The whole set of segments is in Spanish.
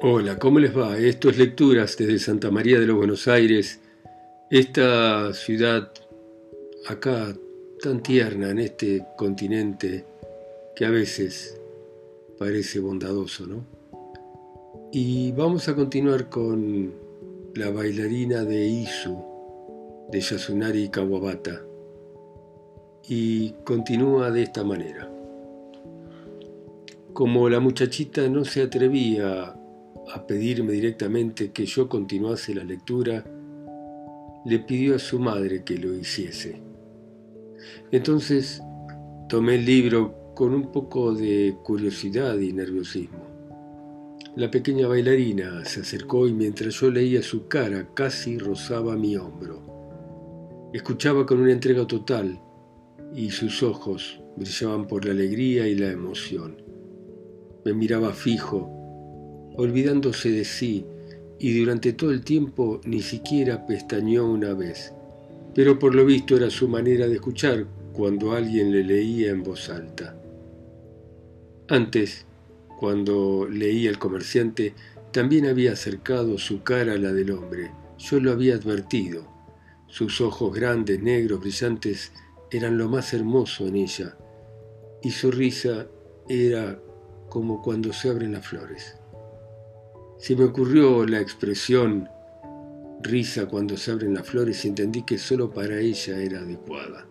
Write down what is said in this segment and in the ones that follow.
Hola, ¿cómo les va? Esto es Lecturas desde Santa María de los Buenos Aires, esta ciudad acá tan tierna en este continente que a veces parece bondadoso, ¿no? Y vamos a continuar con la bailarina de Isu, de Yasunari Kawabata, y continúa de esta manera. Como la muchachita no se atrevía a pedirme directamente que yo continuase la lectura, le pidió a su madre que lo hiciese. Entonces tomé el libro con un poco de curiosidad y nerviosismo. La pequeña bailarina se acercó y mientras yo leía su cara casi rozaba mi hombro. Escuchaba con una entrega total y sus ojos brillaban por la alegría y la emoción. Me miraba fijo olvidándose de sí, y durante todo el tiempo ni siquiera pestañeó una vez. Pero por lo visto era su manera de escuchar cuando alguien le leía en voz alta. Antes, cuando leía el comerciante, también había acercado su cara a la del hombre. Yo lo había advertido. Sus ojos grandes, negros, brillantes, eran lo más hermoso en ella, y su risa era como cuando se abren las flores. Se me ocurrió la expresión risa cuando se abren las flores y entendí que solo para ella era adecuada.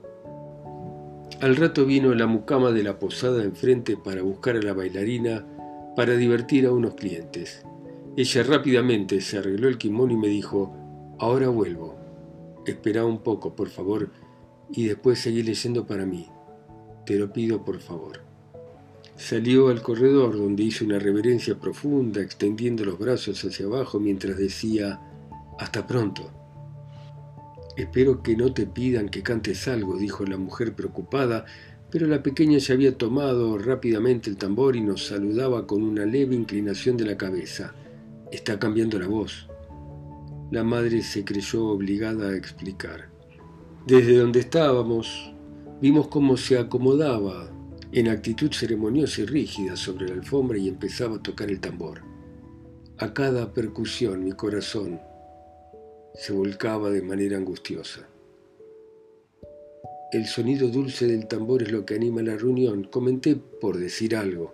Al rato vino la mucama de la posada enfrente para buscar a la bailarina para divertir a unos clientes. Ella rápidamente se arregló el kimono y me dijo, ahora vuelvo. Espera un poco, por favor, y después seguí leyendo para mí. Te lo pido, por favor. Salió al corredor donde hizo una reverencia profunda, extendiendo los brazos hacia abajo mientras decía, Hasta pronto. Espero que no te pidan que cantes algo, dijo la mujer preocupada, pero la pequeña ya había tomado rápidamente el tambor y nos saludaba con una leve inclinación de la cabeza. Está cambiando la voz. La madre se creyó obligada a explicar. Desde donde estábamos, vimos cómo se acomodaba en actitud ceremoniosa y rígida sobre la alfombra y empezaba a tocar el tambor. A cada percusión mi corazón se volcaba de manera angustiosa. El sonido dulce del tambor es lo que anima la reunión, comenté por decir algo,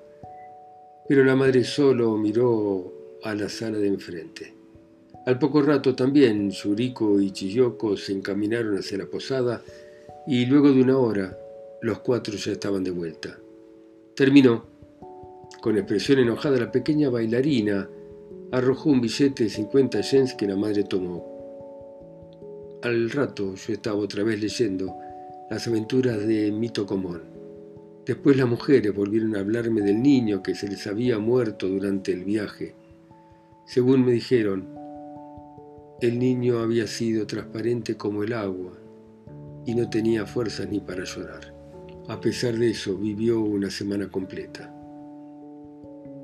pero la madre solo miró a la sala de enfrente. Al poco rato también Yuriko y Chiyoko se encaminaron hacia la posada y luego de una hora los cuatro ya estaban de vuelta. Terminó. Con expresión enojada, la pequeña bailarina arrojó un billete de 50 yens que la madre tomó. Al rato yo estaba otra vez leyendo las aventuras de Mito Comón. Después las mujeres volvieron a hablarme del niño que se les había muerto durante el viaje. Según me dijeron, el niño había sido transparente como el agua y no tenía fuerzas ni para llorar. A pesar de eso, vivió una semana completa.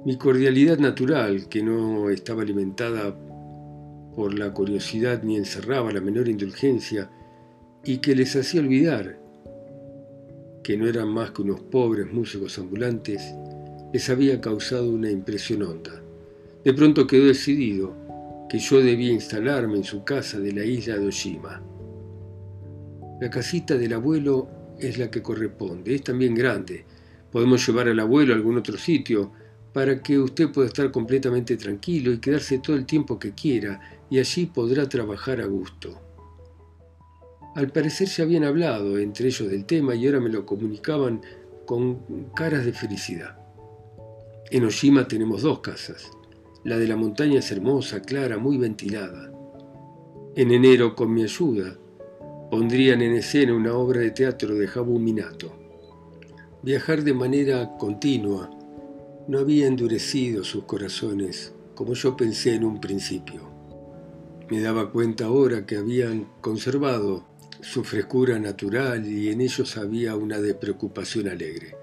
Mi cordialidad natural, que no estaba alimentada por la curiosidad ni encerraba la menor indulgencia, y que les hacía olvidar que no eran más que unos pobres músicos ambulantes, les había causado una impresión honda. De pronto quedó decidido que yo debía instalarme en su casa de la isla de Oshima. La casita del abuelo es la que corresponde. Es también grande. Podemos llevar al abuelo a algún otro sitio para que usted pueda estar completamente tranquilo y quedarse todo el tiempo que quiera y allí podrá trabajar a gusto. Al parecer ya habían hablado entre ellos del tema y ahora me lo comunicaban con caras de felicidad. En Oshima tenemos dos casas. La de la montaña es hermosa, clara, muy ventilada. En enero, con mi ayuda, pondrían en escena una obra de teatro de Jabu Minato. Viajar de manera continua no había endurecido sus corazones como yo pensé en un principio. Me daba cuenta ahora que habían conservado su frescura natural y en ellos había una despreocupación alegre.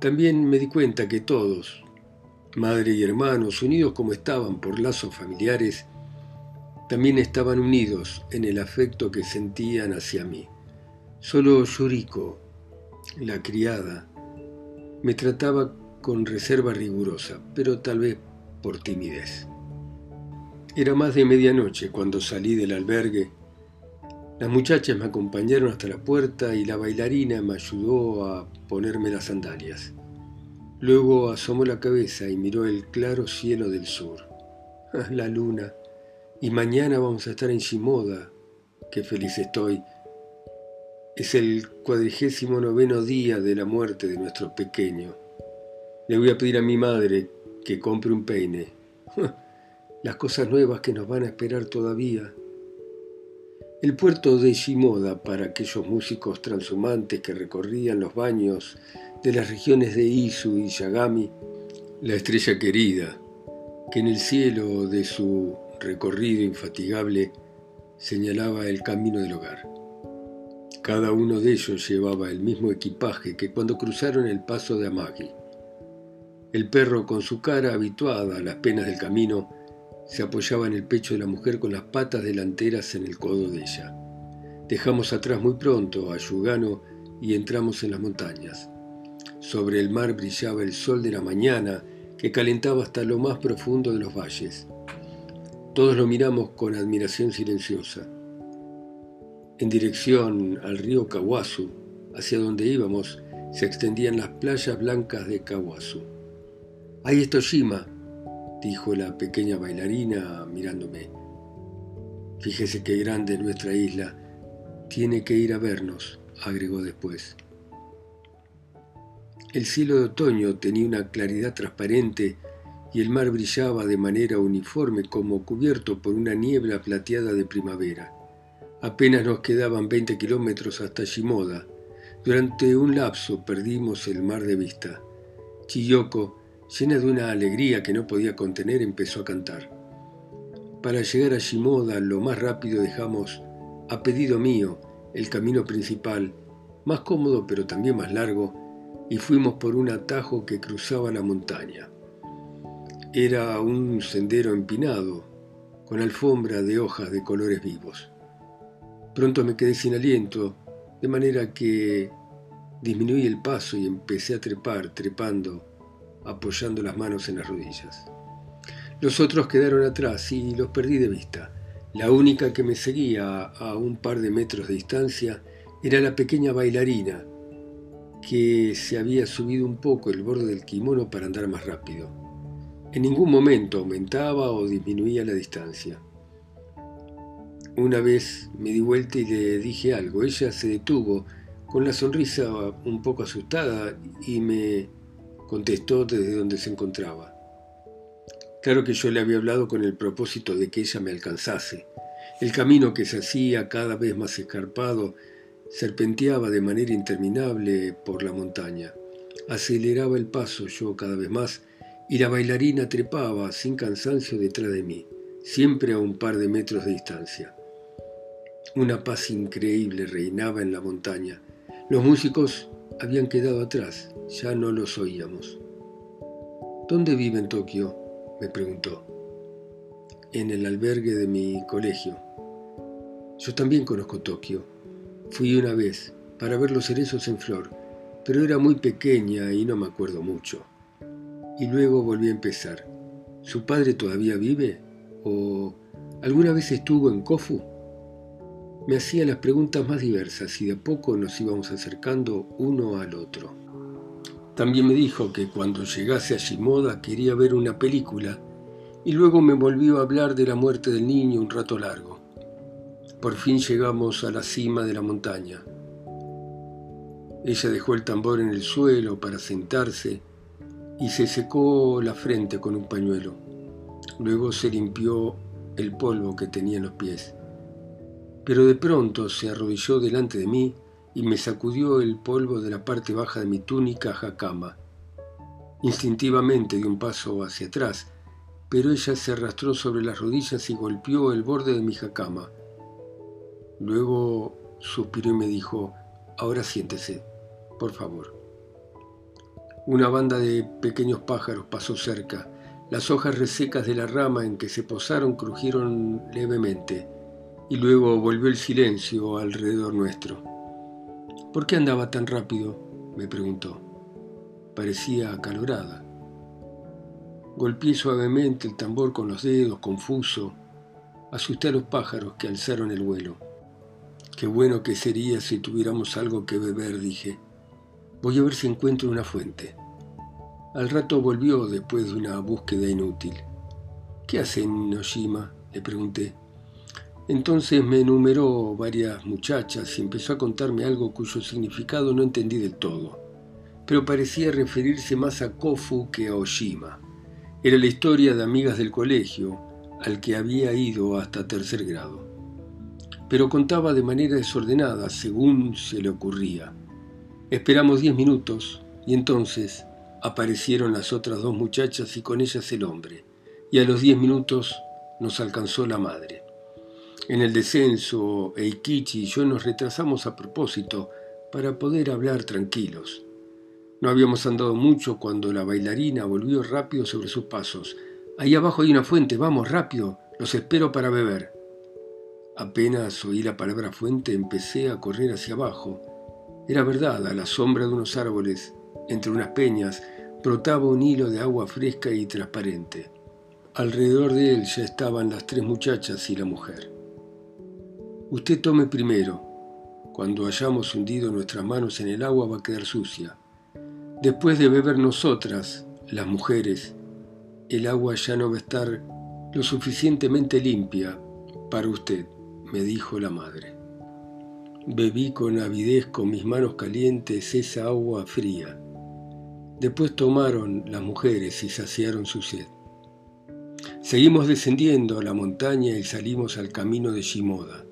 También me di cuenta que todos, madre y hermanos, unidos como estaban por lazos familiares, también estaban unidos en el afecto que sentían hacia mí. Solo Yuriko, la criada, me trataba con reserva rigurosa, pero tal vez por timidez. Era más de medianoche cuando salí del albergue. Las muchachas me acompañaron hasta la puerta y la bailarina me ayudó a ponerme las sandalias. Luego asomó la cabeza y miró el claro cielo del sur. La luna. Y mañana vamos a estar en Shimoda. Qué feliz estoy. Es el cuadrigésimo noveno día de la muerte de nuestro pequeño. Le voy a pedir a mi madre que compre un peine. Las cosas nuevas que nos van a esperar todavía. El puerto de Shimoda para aquellos músicos transhumantes que recorrían los baños de las regiones de Izu y Yagami, la estrella querida, que en el cielo de su recorrido infatigable señalaba el camino del hogar. Cada uno de ellos llevaba el mismo equipaje que cuando cruzaron el paso de Amagi. El perro, con su cara habituada a las penas del camino, se apoyaba en el pecho de la mujer con las patas delanteras en el codo de ella. Dejamos atrás muy pronto a Yugano y entramos en las montañas. Sobre el mar brillaba el sol de la mañana que calentaba hasta lo más profundo de los valles. Todos lo miramos con admiración silenciosa. En dirección al río Kawasu, hacia donde íbamos, se extendían las playas blancas de Kawasu. Ahí está Oshima, dijo la pequeña bailarina mirándome. Fíjese qué grande es nuestra isla. Tiene que ir a vernos, agregó después. El cielo de otoño tenía una claridad transparente y el mar brillaba de manera uniforme como cubierto por una niebla plateada de primavera. Apenas nos quedaban 20 kilómetros hasta Shimoda. Durante un lapso perdimos el mar de vista. Chiyoko, llena de una alegría que no podía contener, empezó a cantar. Para llegar a Shimoda lo más rápido dejamos, a pedido mío, el camino principal, más cómodo pero también más largo, y fuimos por un atajo que cruzaba la montaña. Era un sendero empinado, con alfombra de hojas de colores vivos. Pronto me quedé sin aliento, de manera que disminuí el paso y empecé a trepar, trepando, apoyando las manos en las rodillas. Los otros quedaron atrás y los perdí de vista. La única que me seguía a un par de metros de distancia era la pequeña bailarina, que se había subido un poco el borde del kimono para andar más rápido. En ningún momento aumentaba o disminuía la distancia. Una vez me di vuelta y le dije algo. Ella se detuvo con la sonrisa un poco asustada y me contestó desde donde se encontraba. Claro que yo le había hablado con el propósito de que ella me alcanzase. El camino que se hacía cada vez más escarpado serpenteaba de manera interminable por la montaña. Aceleraba el paso yo cada vez más y la bailarina trepaba sin cansancio detrás de mí, siempre a un par de metros de distancia. Una paz increíble reinaba en la montaña. Los músicos habían quedado atrás, ya no los oíamos. ¿Dónde vive en Tokio? me preguntó. En el albergue de mi colegio. Yo también conozco Tokio. Fui una vez para ver los cerezos en flor, pero era muy pequeña y no me acuerdo mucho. Y luego volví a empezar. ¿Su padre todavía vive? ¿O alguna vez estuvo en Kofu? Me hacía las preguntas más diversas y de a poco nos íbamos acercando uno al otro. También me dijo que cuando llegase a Shimoda quería ver una película y luego me volvió a hablar de la muerte del niño un rato largo. Por fin llegamos a la cima de la montaña. Ella dejó el tambor en el suelo para sentarse y se secó la frente con un pañuelo. Luego se limpió el polvo que tenía en los pies pero de pronto se arrodilló delante de mí y me sacudió el polvo de la parte baja de mi túnica jacama. Instintivamente di un paso hacia atrás, pero ella se arrastró sobre las rodillas y golpeó el borde de mi jacama. Luego suspiró y me dijo, ahora siéntese, por favor. Una banda de pequeños pájaros pasó cerca. Las hojas resecas de la rama en que se posaron crujieron levemente y luego volvió el silencio alrededor nuestro. ¿Por qué andaba tan rápido? me preguntó. Parecía acalorada. Golpeé suavemente el tambor con los dedos, confuso. Asusté a los pájaros que alzaron el vuelo. Qué bueno que sería si tuviéramos algo que beber, dije. Voy a ver si encuentro una fuente. Al rato volvió después de una búsqueda inútil. ¿Qué hace en Noshima? le pregunté. Entonces me enumeró varias muchachas y empezó a contarme algo cuyo significado no entendí del todo, pero parecía referirse más a Kofu que a Oshima. Era la historia de amigas del colegio, al que había ido hasta tercer grado. Pero contaba de manera desordenada, según se le ocurría. Esperamos diez minutos y entonces aparecieron las otras dos muchachas y con ellas el hombre, y a los diez minutos nos alcanzó la madre. En el descenso, Eikichi y yo nos retrasamos a propósito para poder hablar tranquilos. No habíamos andado mucho cuando la bailarina volvió rápido sobre sus pasos. Ahí abajo hay una fuente, vamos rápido, los espero para beber. Apenas oí la palabra fuente empecé a correr hacia abajo. Era verdad, a la sombra de unos árboles, entre unas peñas, brotaba un hilo de agua fresca y transparente. Alrededor de él ya estaban las tres muchachas y la mujer. Usted tome primero. Cuando hayamos hundido nuestras manos en el agua va a quedar sucia. Después de beber nosotras, las mujeres, el agua ya no va a estar lo suficientemente limpia para usted, me dijo la madre. Bebí con avidez con mis manos calientes esa agua fría. Después tomaron las mujeres y saciaron su sed. Seguimos descendiendo a la montaña y salimos al camino de Shimoda.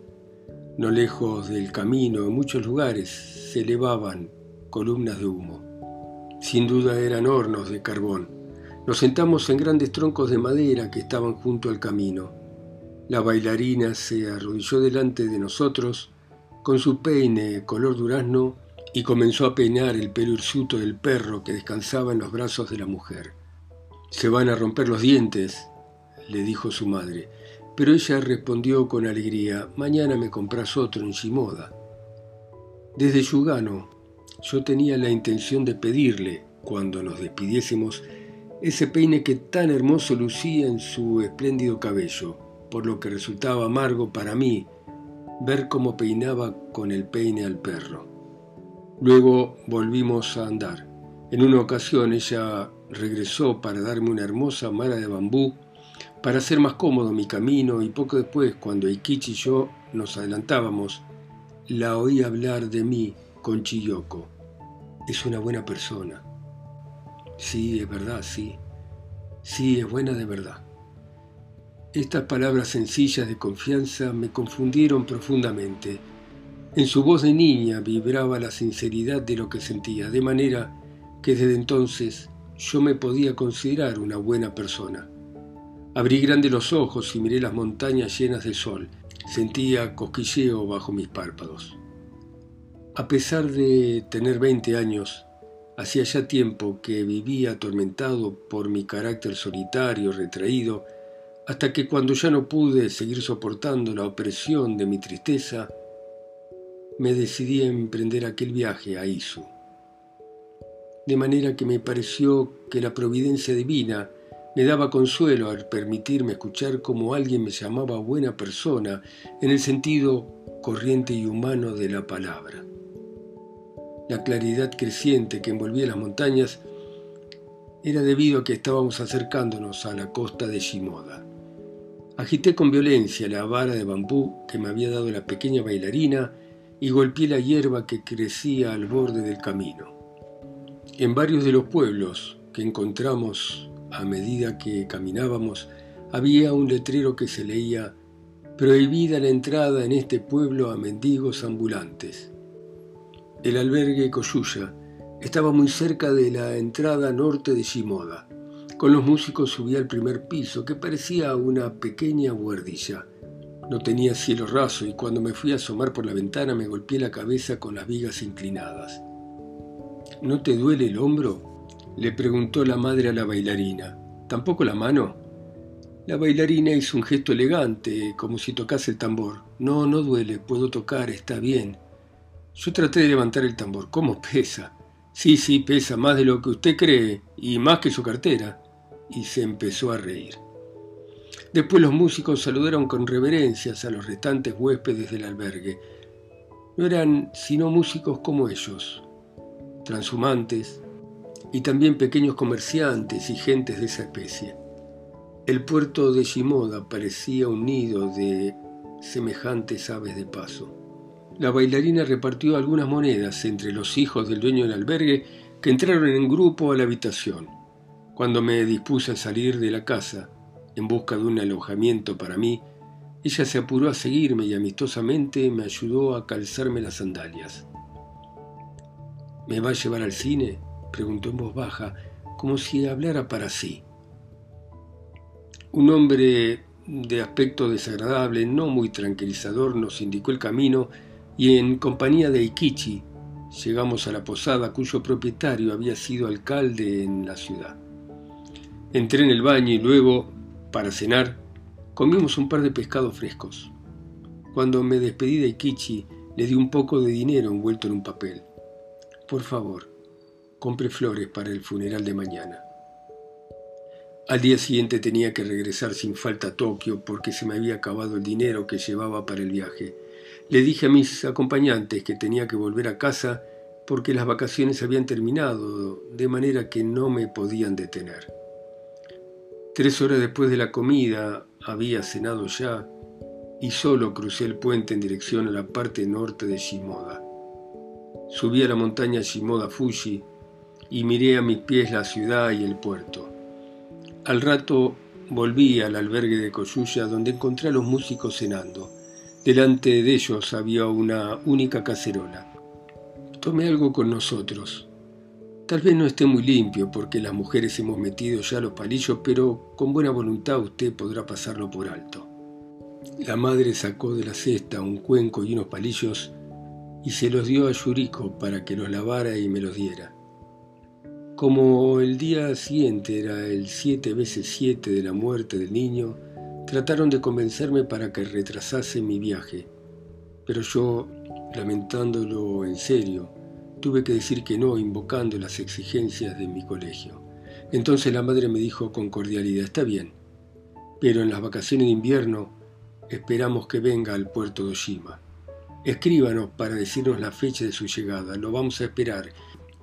No lejos del camino, en muchos lugares, se elevaban columnas de humo. Sin duda eran hornos de carbón. Nos sentamos en grandes troncos de madera que estaban junto al camino. La bailarina se arrodilló delante de nosotros con su peine color durazno y comenzó a peinar el pelo hirsuto del perro que descansaba en los brazos de la mujer. Se van a romper los dientes, le dijo su madre. Pero ella respondió con alegría, mañana me compras otro en Shimoda. Desde Yugano, yo tenía la intención de pedirle, cuando nos despidiésemos, ese peine que tan hermoso lucía en su espléndido cabello, por lo que resultaba amargo para mí ver cómo peinaba con el peine al perro. Luego volvimos a andar. En una ocasión ella regresó para darme una hermosa mara de bambú para hacer más cómodo mi camino y poco después, cuando Ikichi y yo nos adelantábamos, la oí hablar de mí con Chiyoko. Es una buena persona. Sí, es verdad, sí. Sí, es buena de verdad. Estas palabras sencillas de confianza me confundieron profundamente. En su voz de niña vibraba la sinceridad de lo que sentía, de manera que desde entonces yo me podía considerar una buena persona. Abrí grande los ojos y miré las montañas llenas de sol. Sentía cosquilleo bajo mis párpados. A pesar de tener 20 años, hacía ya tiempo que vivía atormentado por mi carácter solitario, retraído, hasta que cuando ya no pude seguir soportando la opresión de mi tristeza, me decidí a emprender aquel viaje a Isu. De manera que me pareció que la providencia divina me daba consuelo al permitirme escuchar cómo alguien me llamaba buena persona en el sentido corriente y humano de la palabra. La claridad creciente que envolvía las montañas era debido a que estábamos acercándonos a la costa de Shimoda. Agité con violencia la vara de bambú que me había dado la pequeña bailarina y golpeé la hierba que crecía al borde del camino. En varios de los pueblos que encontramos a medida que caminábamos, había un letrero que se leía Prohibida la entrada en este pueblo a mendigos ambulantes. El albergue Koyuya estaba muy cerca de la entrada norte de Shimoda. Con los músicos subí al primer piso, que parecía una pequeña buhardilla. No tenía cielo raso y cuando me fui a asomar por la ventana me golpeé la cabeza con las vigas inclinadas. ¿No te duele el hombro? Le preguntó la madre a la bailarina. ¿Tampoco la mano? La bailarina hizo un gesto elegante, como si tocase el tambor. No, no duele, puedo tocar, está bien. Yo traté de levantar el tambor. ¿Cómo pesa? Sí, sí, pesa más de lo que usted cree, y más que su cartera. Y se empezó a reír. Después los músicos saludaron con reverencias a los restantes huéspedes del albergue. No eran sino músicos como ellos, transhumantes y también pequeños comerciantes y gentes de esa especie. El puerto de Shimoda parecía un nido de semejantes aves de paso. La bailarina repartió algunas monedas entre los hijos del dueño del albergue que entraron en grupo a la habitación. Cuando me dispuse a salir de la casa, en busca de un alojamiento para mí, ella se apuró a seguirme y amistosamente me ayudó a calzarme las sandalias. ¿Me va a llevar al cine? preguntó en voz baja, como si hablara para sí. Un hombre de aspecto desagradable, no muy tranquilizador, nos indicó el camino y en compañía de Ikichi llegamos a la posada cuyo propietario había sido alcalde en la ciudad. Entré en el baño y luego, para cenar, comimos un par de pescados frescos. Cuando me despedí de Ikichi, le di un poco de dinero envuelto en un papel. Por favor, compre flores para el funeral de mañana. Al día siguiente tenía que regresar sin falta a Tokio porque se me había acabado el dinero que llevaba para el viaje. Le dije a mis acompañantes que tenía que volver a casa porque las vacaciones habían terminado, de manera que no me podían detener. Tres horas después de la comida había cenado ya y solo crucé el puente en dirección a la parte norte de Shimoda. Subí a la montaña Shimoda Fuji y miré a mis pies la ciudad y el puerto. Al rato volví al albergue de Koyuya donde encontré a los músicos cenando. Delante de ellos había una única cacerola. Tomé algo con nosotros, Tal vez no esté muy limpio porque las mujeres hemos metido ya los palillos, pero con buena voluntad usted podrá pasarlo por alto. La madre sacó de la cesta un cuenco y unos palillos y se los dio a Yuriko para que los lavara y me los diera. Como el día siguiente era el siete veces siete de la muerte del niño, trataron de convencerme para que retrasase mi viaje, pero yo, lamentándolo en serio, Tuve que decir que no, invocando las exigencias de mi colegio. Entonces la madre me dijo con cordialidad, está bien, pero en las vacaciones de invierno esperamos que venga al puerto de Oshima. Escríbanos para decirnos la fecha de su llegada, lo vamos a esperar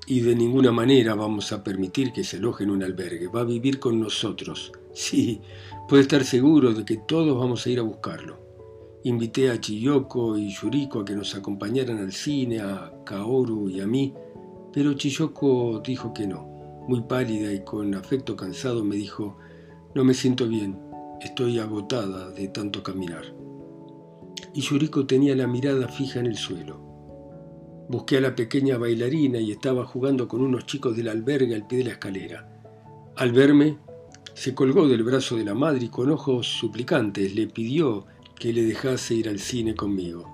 y de ninguna manera vamos a permitir que se aloje en un albergue, va a vivir con nosotros. Sí, puede estar seguro de que todos vamos a ir a buscarlo. Invité a Chiyoko y Yuriko a que nos acompañaran al cine, a Kaoru y a mí, pero Chiyoko dijo que no. Muy pálida y con afecto cansado me dijo, no me siento bien, estoy agotada de tanto caminar. Y Yuriko tenía la mirada fija en el suelo. Busqué a la pequeña bailarina y estaba jugando con unos chicos del albergue al pie de la escalera. Al verme, se colgó del brazo de la madre y con ojos suplicantes le pidió que le dejase ir al cine conmigo.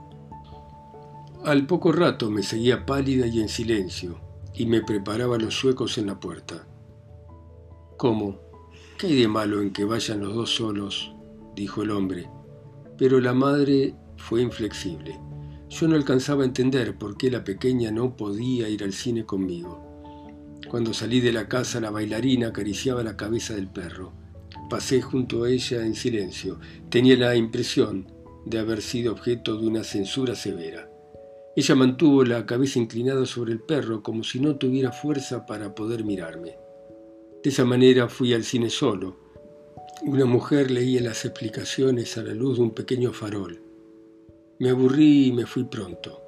Al poco rato me seguía pálida y en silencio, y me preparaba los suecos en la puerta. ¿Cómo? ¿Qué hay de malo en que vayan los dos solos? dijo el hombre. Pero la madre fue inflexible. Yo no alcanzaba a entender por qué la pequeña no podía ir al cine conmigo. Cuando salí de la casa, la bailarina acariciaba la cabeza del perro. Pasé junto a ella en silencio. Tenía la impresión de haber sido objeto de una censura severa. Ella mantuvo la cabeza inclinada sobre el perro como si no tuviera fuerza para poder mirarme. De esa manera fui al cine solo. Una mujer leía las explicaciones a la luz de un pequeño farol. Me aburrí y me fui pronto.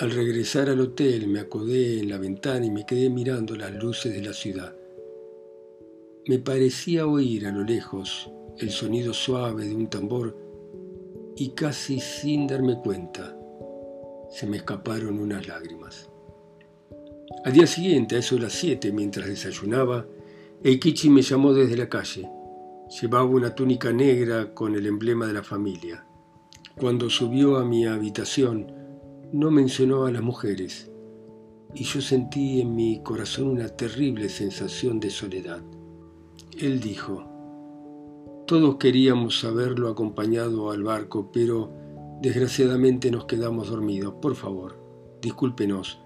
Al regresar al hotel me acodé en la ventana y me quedé mirando las luces de la ciudad. Me parecía oír a lo lejos el sonido suave de un tambor y casi sin darme cuenta se me escaparon unas lágrimas. Al día siguiente, a eso de las siete, mientras desayunaba, Eikichi me llamó desde la calle. Llevaba una túnica negra con el emblema de la familia. Cuando subió a mi habitación, no mencionó a las mujeres, y yo sentí en mi corazón una terrible sensación de soledad. Él dijo, todos queríamos haberlo acompañado al barco, pero desgraciadamente nos quedamos dormidos. Por favor, discúlpenos,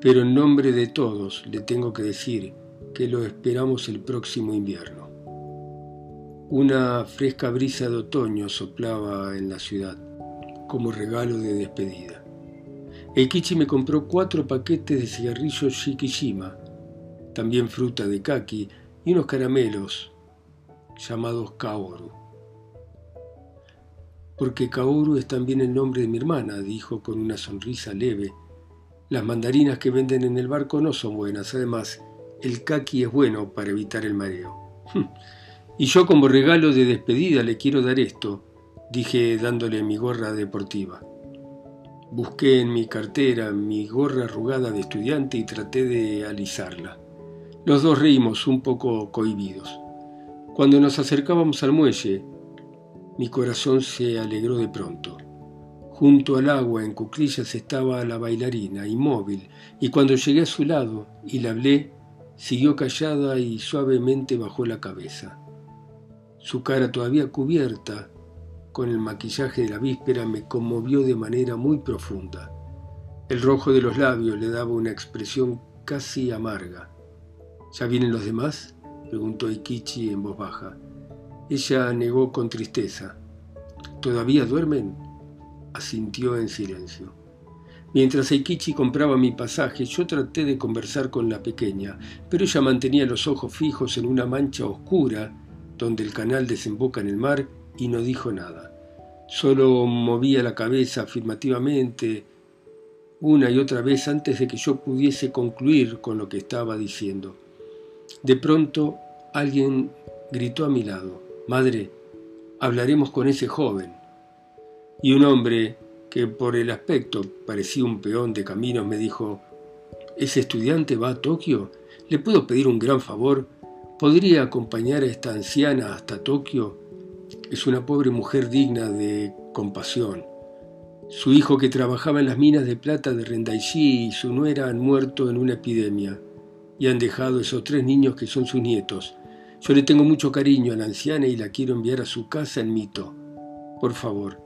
pero en nombre de todos le tengo que decir que lo esperamos el próximo invierno. Una fresca brisa de otoño soplaba en la ciudad, como regalo de despedida. El Kichi me compró cuatro paquetes de cigarrillos Shikishima, también fruta de kaki y unos caramelos llamados Kaoru. Porque Kaoru es también el nombre de mi hermana, dijo con una sonrisa leve. Las mandarinas que venden en el barco no son buenas, además, el kaki es bueno para evitar el mareo. y yo como regalo de despedida le quiero dar esto, dije dándole mi gorra deportiva. Busqué en mi cartera mi gorra arrugada de estudiante y traté de alisarla. Los dos reímos un poco cohibidos. Cuando nos acercábamos al muelle, mi corazón se alegró de pronto. Junto al agua, en cuclillas, estaba la bailarina, inmóvil, y cuando llegué a su lado y la hablé, siguió callada y suavemente bajó la cabeza. Su cara todavía cubierta con el maquillaje de la víspera me conmovió de manera muy profunda. El rojo de los labios le daba una expresión casi amarga. ¿Ya vienen los demás? preguntó Ikichi en voz baja. Ella negó con tristeza. ¿Todavía duermen? asintió en silencio. Mientras Eikichi compraba mi pasaje, yo traté de conversar con la pequeña, pero ella mantenía los ojos fijos en una mancha oscura donde el canal desemboca en el mar y no dijo nada. Solo movía la cabeza afirmativamente una y otra vez antes de que yo pudiese concluir con lo que estaba diciendo. De pronto alguien gritó a mi lado, Madre, hablaremos con ese joven. Y un hombre que por el aspecto parecía un peón de caminos me dijo, ¿ese estudiante va a Tokio? ¿Le puedo pedir un gran favor? ¿Podría acompañar a esta anciana hasta Tokio? Es una pobre mujer digna de compasión. Su hijo que trabajaba en las minas de plata de Rendaishi y su nuera han muerto en una epidemia y han dejado esos tres niños que son sus nietos. Yo le tengo mucho cariño a la anciana y la quiero enviar a su casa en Mito. Por favor,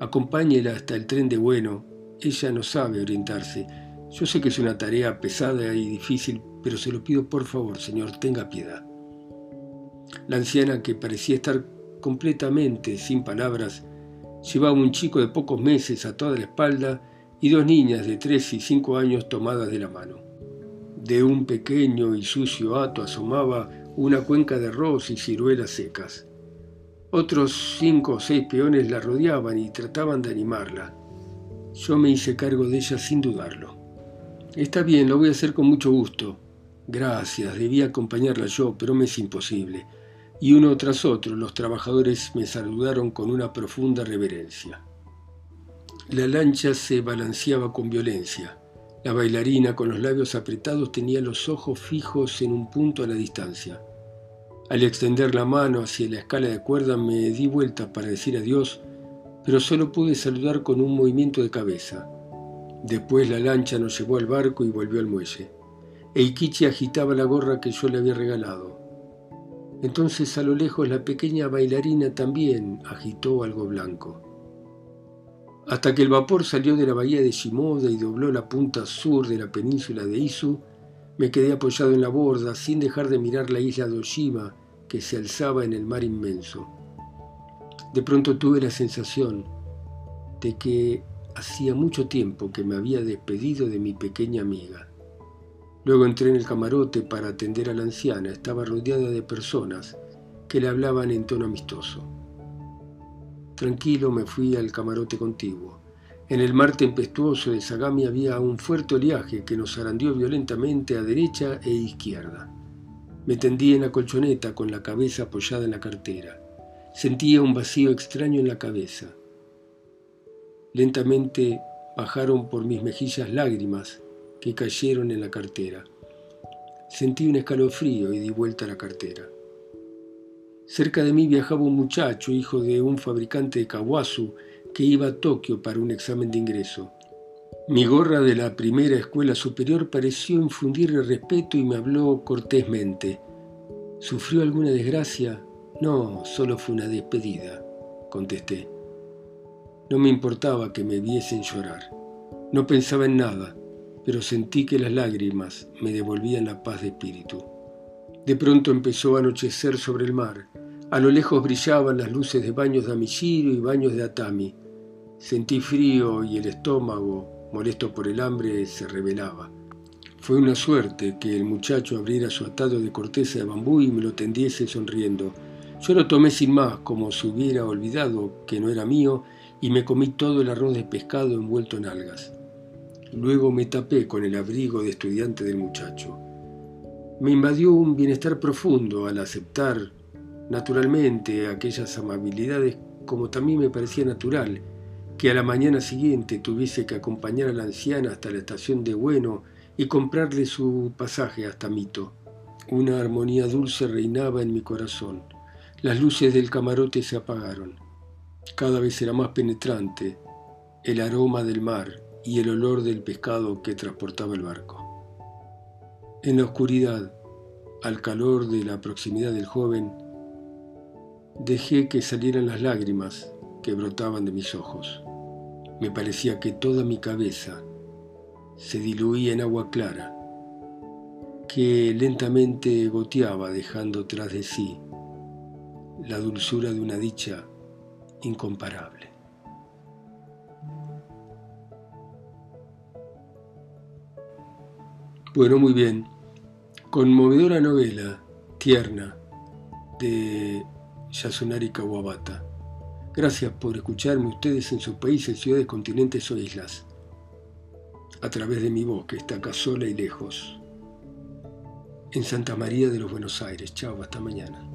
acompáñela hasta el tren de Bueno. Ella no sabe orientarse. Yo sé que es una tarea pesada y difícil, pero se lo pido por favor, señor, tenga piedad. La anciana, que parecía estar completamente sin palabras, llevaba un chico de pocos meses a toda la espalda y dos niñas de tres y cinco años tomadas de la mano. De un pequeño y sucio hato asomaba una cuenca de arroz y ciruelas secas. Otros cinco o seis peones la rodeaban y trataban de animarla. Yo me hice cargo de ella sin dudarlo. Está bien, lo voy a hacer con mucho gusto. Gracias, debía acompañarla yo, pero me es imposible y uno tras otro los trabajadores me saludaron con una profunda reverencia. La lancha se balanceaba con violencia. La bailarina con los labios apretados tenía los ojos fijos en un punto a la distancia. Al extender la mano hacia la escala de cuerda me di vuelta para decir adiós, pero solo pude saludar con un movimiento de cabeza. Después la lancha nos llevó al barco y volvió al muelle. Eikichi agitaba la gorra que yo le había regalado. Entonces a lo lejos la pequeña bailarina también agitó algo blanco. Hasta que el vapor salió de la bahía de Shimoda y dobló la punta sur de la península de Izu, me quedé apoyado en la borda sin dejar de mirar la isla de Oshima que se alzaba en el mar inmenso. De pronto tuve la sensación de que hacía mucho tiempo que me había despedido de mi pequeña amiga. Luego entré en el camarote para atender a la anciana. Estaba rodeada de personas que le hablaban en tono amistoso. Tranquilo me fui al camarote contiguo. En el mar tempestuoso de Sagami había un fuerte oleaje que nos zarandeó violentamente a derecha e izquierda. Me tendí en la colchoneta con la cabeza apoyada en la cartera. Sentía un vacío extraño en la cabeza. Lentamente bajaron por mis mejillas lágrimas que cayeron en la cartera. Sentí un escalofrío y di vuelta a la cartera. Cerca de mí viajaba un muchacho, hijo de un fabricante de Kawasu, que iba a Tokio para un examen de ingreso. Mi gorra de la primera escuela superior pareció infundirle respeto y me habló cortésmente. ¿Sufrió alguna desgracia? No, solo fue una despedida, contesté. No me importaba que me viesen llorar. No pensaba en nada pero sentí que las lágrimas me devolvían la paz de espíritu. De pronto empezó a anochecer sobre el mar. A lo lejos brillaban las luces de baños de Amishiro y baños de Atami. Sentí frío y el estómago, molesto por el hambre, se revelaba. Fue una suerte que el muchacho abriera su atado de corteza de bambú y me lo tendiese sonriendo. Yo lo tomé sin más, como si hubiera olvidado que no era mío, y me comí todo el arroz de pescado envuelto en algas. Luego me tapé con el abrigo de estudiante del muchacho. Me invadió un bienestar profundo al aceptar naturalmente aquellas amabilidades como también me parecía natural que a la mañana siguiente tuviese que acompañar a la anciana hasta la estación de Bueno y comprarle su pasaje hasta Mito. Una armonía dulce reinaba en mi corazón. Las luces del camarote se apagaron. Cada vez era más penetrante el aroma del mar y el olor del pescado que transportaba el barco. En la oscuridad, al calor de la proximidad del joven, Dejé que salieran las lágrimas que brotaban de mis ojos. Me parecía que toda mi cabeza se diluía en agua clara, que lentamente goteaba dejando tras de sí la dulzura de una dicha incomparable. Bueno, muy bien. Conmovedora novela, tierna, de Yasunari Kawabata. Gracias por escucharme ustedes en sus países, ciudades, continentes o islas, a través de mi voz que está acá sola y lejos, en Santa María de los Buenos Aires. Chao, hasta mañana.